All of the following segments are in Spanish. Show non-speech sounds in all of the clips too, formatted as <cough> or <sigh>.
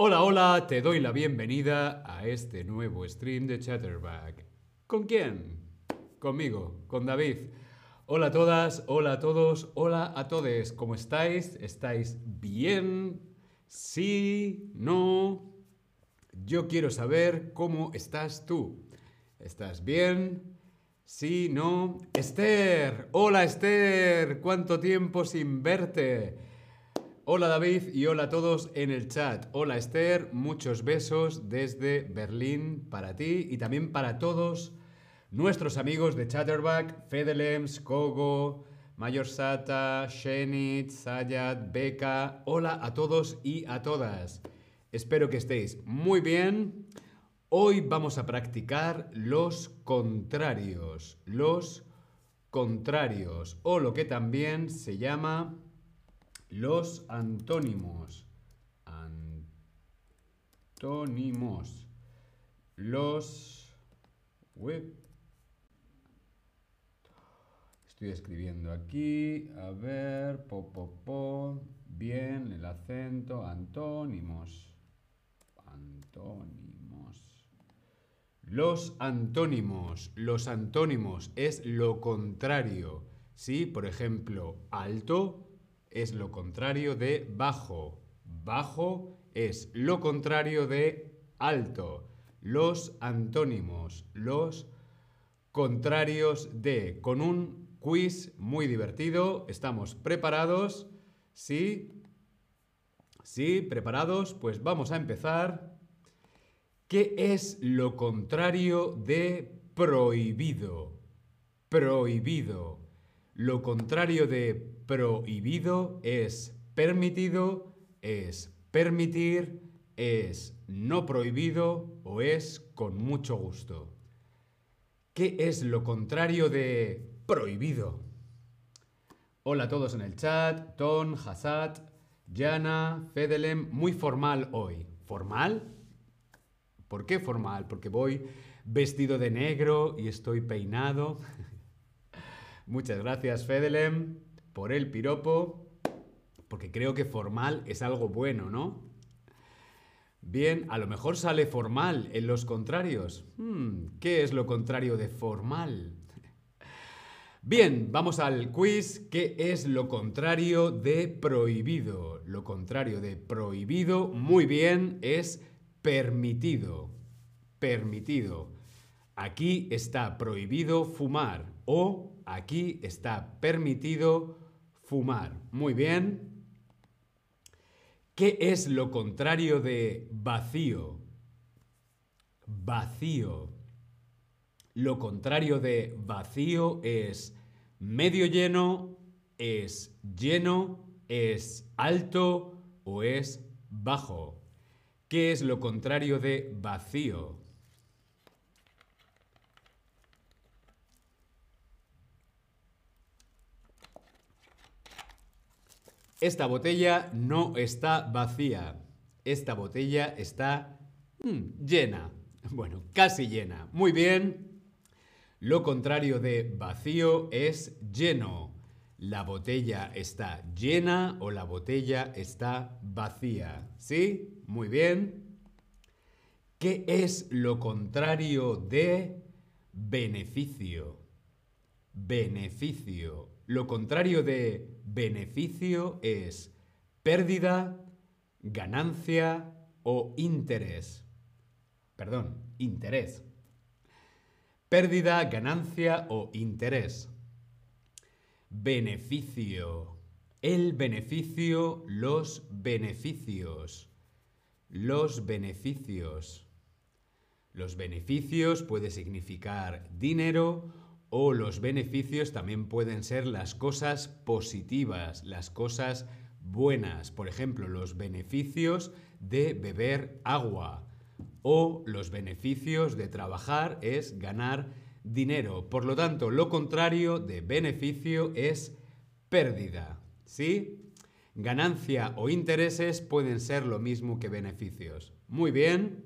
Hola, hola, te doy la bienvenida a este nuevo stream de Chatterback. ¿Con quién? Conmigo, con David. Hola a todas, hola a todos, hola a todos. ¿Cómo estáis? ¿Estáis bien? ¿Sí? ¿No? Yo quiero saber cómo estás tú. ¿Estás bien? Sí, no. Esther, hola Esther, ¿cuánto tiempo sin verte? Hola David y hola a todos en el chat. Hola Esther, muchos besos desde Berlín para ti y también para todos nuestros amigos de Chatterback, Fedelems, Kogo, Mayor Sata, Shenit, Sayat, Beka. Hola a todos y a todas. Espero que estéis muy bien. Hoy vamos a practicar los contrarios, los contrarios, o lo que también se llama los antónimos. Antónimos. Los... Estoy escribiendo aquí, a ver, po. Bien, el acento, antónimos. Antónimos. Los antónimos. Los antónimos es lo contrario. ¿Sí? Por ejemplo, alto es lo contrario de bajo. Bajo es lo contrario de alto. Los antónimos. Los contrarios de. Con un quiz muy divertido. ¿Estamos preparados? ¿Sí? ¿Sí? ¿Preparados? Pues vamos a empezar. ¿Qué es lo contrario de prohibido? Prohibido. Lo contrario de prohibido es permitido, es permitir, es no prohibido o es con mucho gusto. ¿Qué es lo contrario de prohibido? Hola a todos en el chat, Ton, Hassad, Jana, Fedelem, muy formal hoy. ¿Formal? ¿Por qué formal? Porque voy vestido de negro y estoy peinado. <laughs> Muchas gracias, Fedelem, por el piropo, porque creo que formal es algo bueno, ¿no? Bien, a lo mejor sale formal en los contrarios. Hmm, ¿Qué es lo contrario de formal? Bien, vamos al quiz. ¿Qué es lo contrario de prohibido? Lo contrario de prohibido, muy bien, es permitido. Permitido. Aquí está prohibido fumar o aquí está permitido fumar. Muy bien. ¿Qué es lo contrario de vacío? Vacío. Lo contrario de vacío es medio lleno, es lleno, es alto o es bajo. ¿Qué es lo contrario de vacío? Esta botella no está vacía. Esta botella está mm, llena. Bueno, casi llena. Muy bien. Lo contrario de vacío es lleno. La botella está llena o la botella está vacía. ¿Sí? Muy bien. ¿Qué es lo contrario de beneficio? Beneficio. Lo contrario de beneficio es pérdida, ganancia o interés. Perdón, interés. Pérdida, ganancia o interés. Beneficio. El beneficio, los beneficios. Los beneficios. Los beneficios puede significar dinero o los beneficios también pueden ser las cosas positivas, las cosas buenas. Por ejemplo, los beneficios de beber agua o los beneficios de trabajar es ganar dinero. Por lo tanto, lo contrario de beneficio es pérdida. ¿Sí? Ganancia o intereses pueden ser lo mismo que beneficios. Muy bien.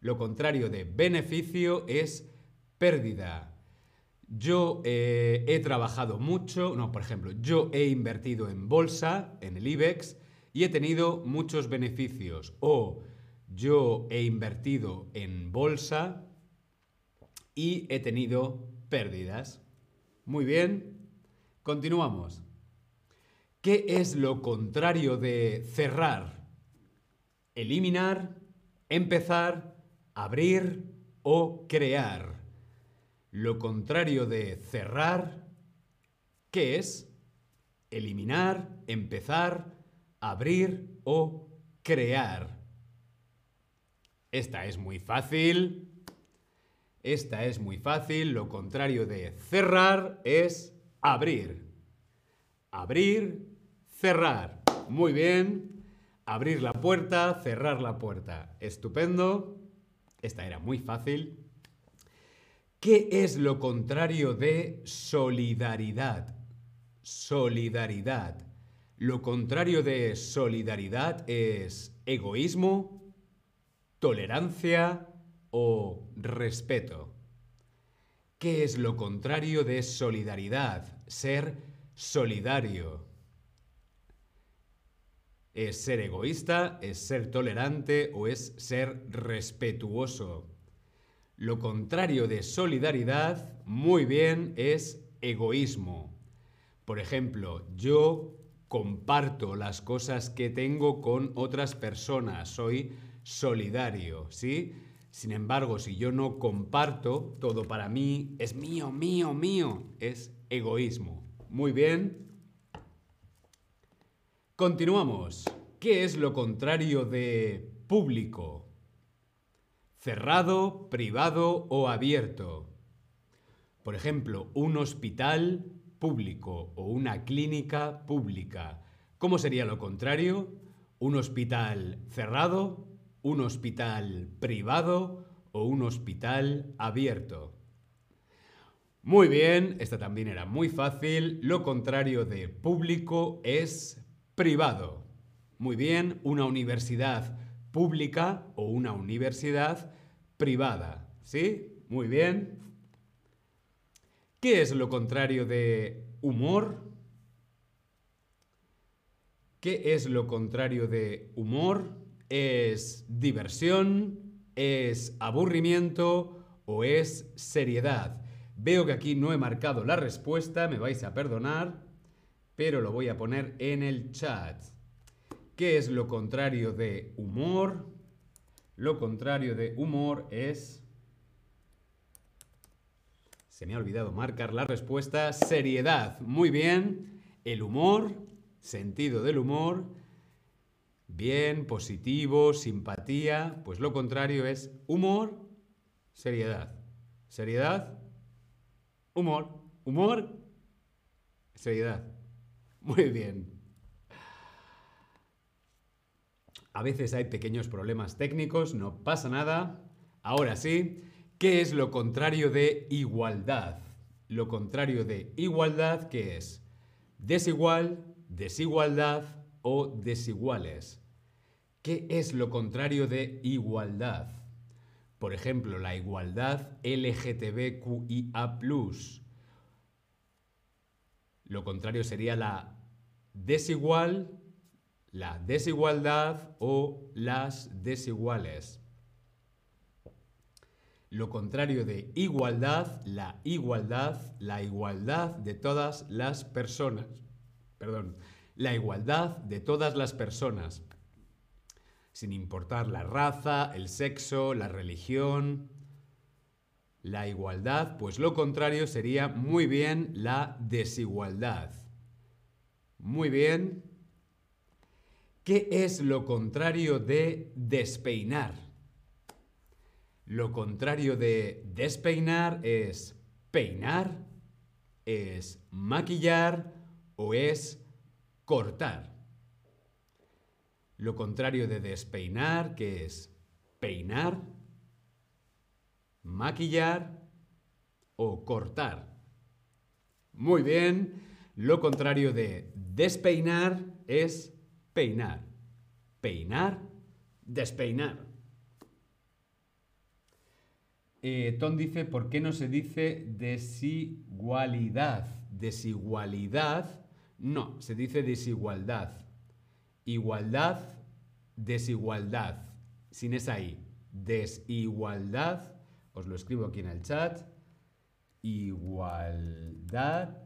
Lo contrario de beneficio es pérdida. Yo eh, he trabajado mucho, no, por ejemplo, yo he invertido en bolsa, en el IBEX, y he tenido muchos beneficios. O yo he invertido en bolsa y he tenido pérdidas. Muy bien, continuamos. ¿Qué es lo contrario de cerrar? Eliminar, empezar, abrir o crear. Lo contrario de cerrar, ¿qué es? Eliminar, empezar, abrir o crear. Esta es muy fácil. Esta es muy fácil. Lo contrario de cerrar es abrir. Abrir, cerrar. Muy bien. Abrir la puerta, cerrar la puerta. Estupendo. Esta era muy fácil. ¿Qué es lo contrario de solidaridad? Solidaridad. Lo contrario de solidaridad es egoísmo, tolerancia o respeto. ¿Qué es lo contrario de solidaridad? Ser solidario. ¿Es ser egoísta? ¿Es ser tolerante? ¿O es ser respetuoso? Lo contrario de solidaridad, muy bien, es egoísmo. Por ejemplo, yo comparto las cosas que tengo con otras personas, soy solidario, ¿sí? Sin embargo, si yo no comparto, todo para mí es mío, mío, mío, es egoísmo. Muy bien. Continuamos. ¿Qué es lo contrario de público? Cerrado, privado o abierto. Por ejemplo, un hospital público o una clínica pública. ¿Cómo sería lo contrario? Un hospital cerrado, un hospital privado o un hospital abierto. Muy bien, esta también era muy fácil. Lo contrario de público es privado. Muy bien, una universidad pública o una universidad privada. ¿Sí? Muy bien. ¿Qué es lo contrario de humor? ¿Qué es lo contrario de humor? ¿Es diversión? ¿Es aburrimiento? ¿O es seriedad? Veo que aquí no he marcado la respuesta, me vais a perdonar, pero lo voy a poner en el chat. ¿Qué es lo contrario de humor? Lo contrario de humor es... Se me ha olvidado marcar la respuesta. Seriedad. Muy bien. El humor, sentido del humor. Bien, positivo, simpatía. Pues lo contrario es humor, seriedad. Seriedad, Humor. Humor. Seriedad. Muy bien. A veces hay pequeños problemas técnicos, no pasa nada. Ahora sí, ¿qué es lo contrario de igualdad? Lo contrario de igualdad, ¿qué es? Desigual, desigualdad o desiguales. ¿Qué es lo contrario de igualdad? Por ejemplo, la igualdad LGTBQIA. Lo contrario sería la desigual, la desigualdad o las desiguales. Lo contrario de igualdad, la igualdad, la igualdad de todas las personas. Perdón, la igualdad de todas las personas sin importar la raza, el sexo, la religión, la igualdad, pues lo contrario sería muy bien la desigualdad. Muy bien. ¿Qué es lo contrario de despeinar? Lo contrario de despeinar es peinar, es maquillar o es cortar. Lo contrario de despeinar, que es peinar, maquillar o cortar. Muy bien. Lo contrario de despeinar es peinar. Peinar, despeinar. Eh, Tom dice, ¿por qué no se dice desigualdad? Desigualdad, no, se dice desigualdad. Igualdad, desigualdad. sin esa I. Desigualdad. Os lo escribo aquí en el chat. Igualdad.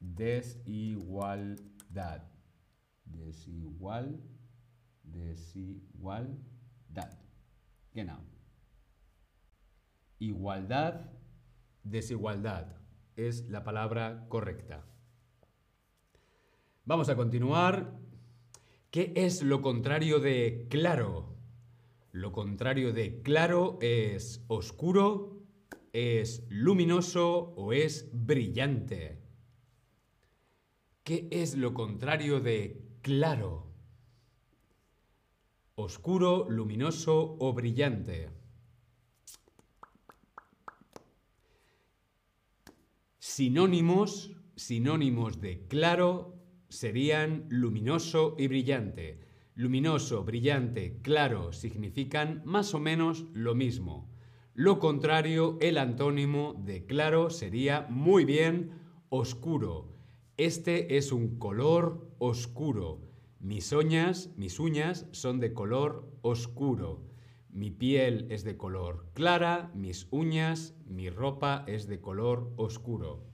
Desigualdad. Desigual. Desigualdad. Genau. Igualdad, desigualdad es la palabra correcta. Vamos a continuar. ¿Qué es lo contrario de claro? Lo contrario de claro es oscuro, es luminoso o es brillante. ¿Qué es lo contrario de claro? Oscuro, luminoso o brillante. Sinónimos, sinónimos de claro serían luminoso y brillante. Luminoso, brillante, claro significan más o menos lo mismo. Lo contrario, el antónimo de claro sería muy bien oscuro. Este es un color oscuro. Mis uñas, mis uñas son de color oscuro. Mi piel es de color clara, mis uñas, mi ropa es de color oscuro.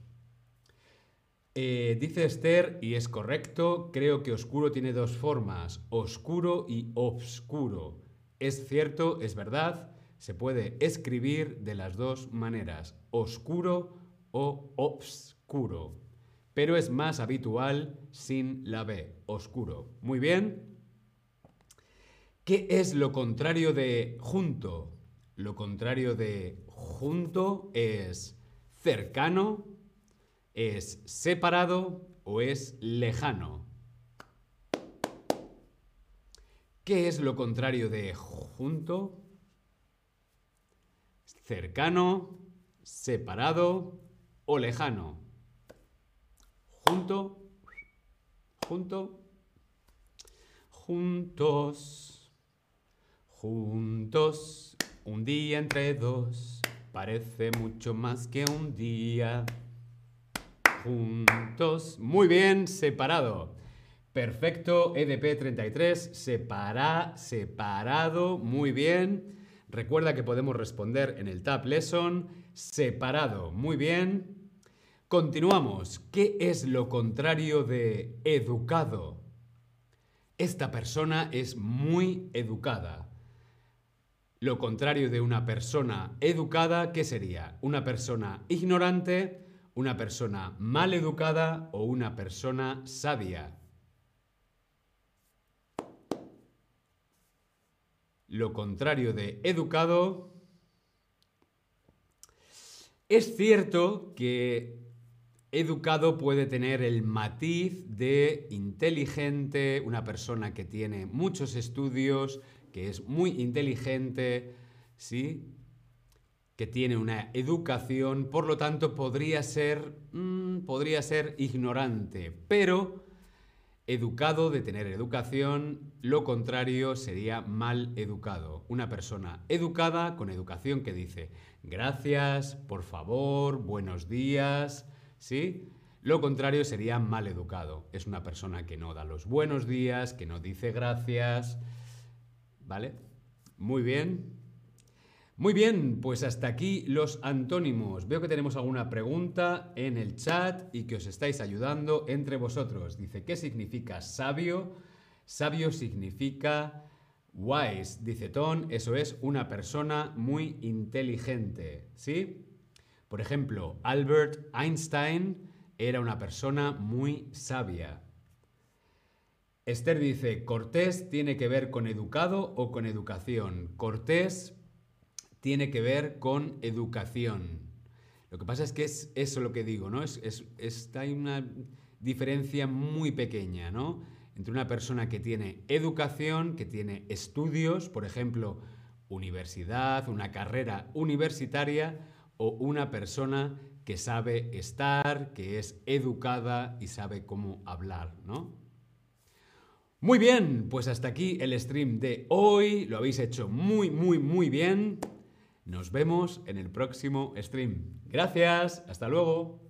Eh, dice Esther, y es correcto, creo que oscuro tiene dos formas, oscuro y obscuro. Es cierto, es verdad, se puede escribir de las dos maneras, oscuro o obscuro, pero es más habitual sin la B, oscuro. Muy bien. ¿Qué es lo contrario de junto? Lo contrario de junto es cercano, es separado o es lejano. ¿Qué es lo contrario de junto? Cercano, separado o lejano. Junto, junto, juntos. Juntos, un día entre dos, parece mucho más que un día. Juntos, muy bien, separado. Perfecto, EDP 33, separa, separado, muy bien. Recuerda que podemos responder en el Tab Lesson, separado, muy bien. Continuamos. ¿Qué es lo contrario de educado? Esta persona es muy educada. Lo contrario de una persona educada, ¿qué sería? Una persona ignorante, una persona mal educada o una persona sabia. Lo contrario de educado. Es cierto que educado puede tener el matiz de inteligente, una persona que tiene muchos estudios, que es muy inteligente, ¿sí? que tiene una educación, por lo tanto podría ser, mm, podría ser ignorante, pero educado de tener educación, lo contrario sería mal educado. Una persona educada con educación que dice gracias, por favor, buenos días, ¿sí? Lo contrario sería mal educado. Es una persona que no da los buenos días, que no dice gracias, ¿Vale? Muy bien. Muy bien, pues hasta aquí los antónimos. Veo que tenemos alguna pregunta en el chat y que os estáis ayudando entre vosotros. Dice, ¿qué significa sabio? Sabio significa wise, dice Ton, eso es una persona muy inteligente, ¿sí? Por ejemplo, Albert Einstein era una persona muy sabia. Esther dice, Cortés tiene que ver con educado o con educación. Cortés tiene que ver con educación. Lo que pasa es que es eso lo que digo, ¿no? Es, está hay una diferencia muy pequeña, ¿no? Entre una persona que tiene educación, que tiene estudios, por ejemplo, universidad, una carrera universitaria, o una persona que sabe estar, que es educada y sabe cómo hablar, ¿no? Muy bien, pues hasta aquí el stream de hoy. Lo habéis hecho muy, muy, muy bien. Nos vemos en el próximo stream. Gracias, hasta luego.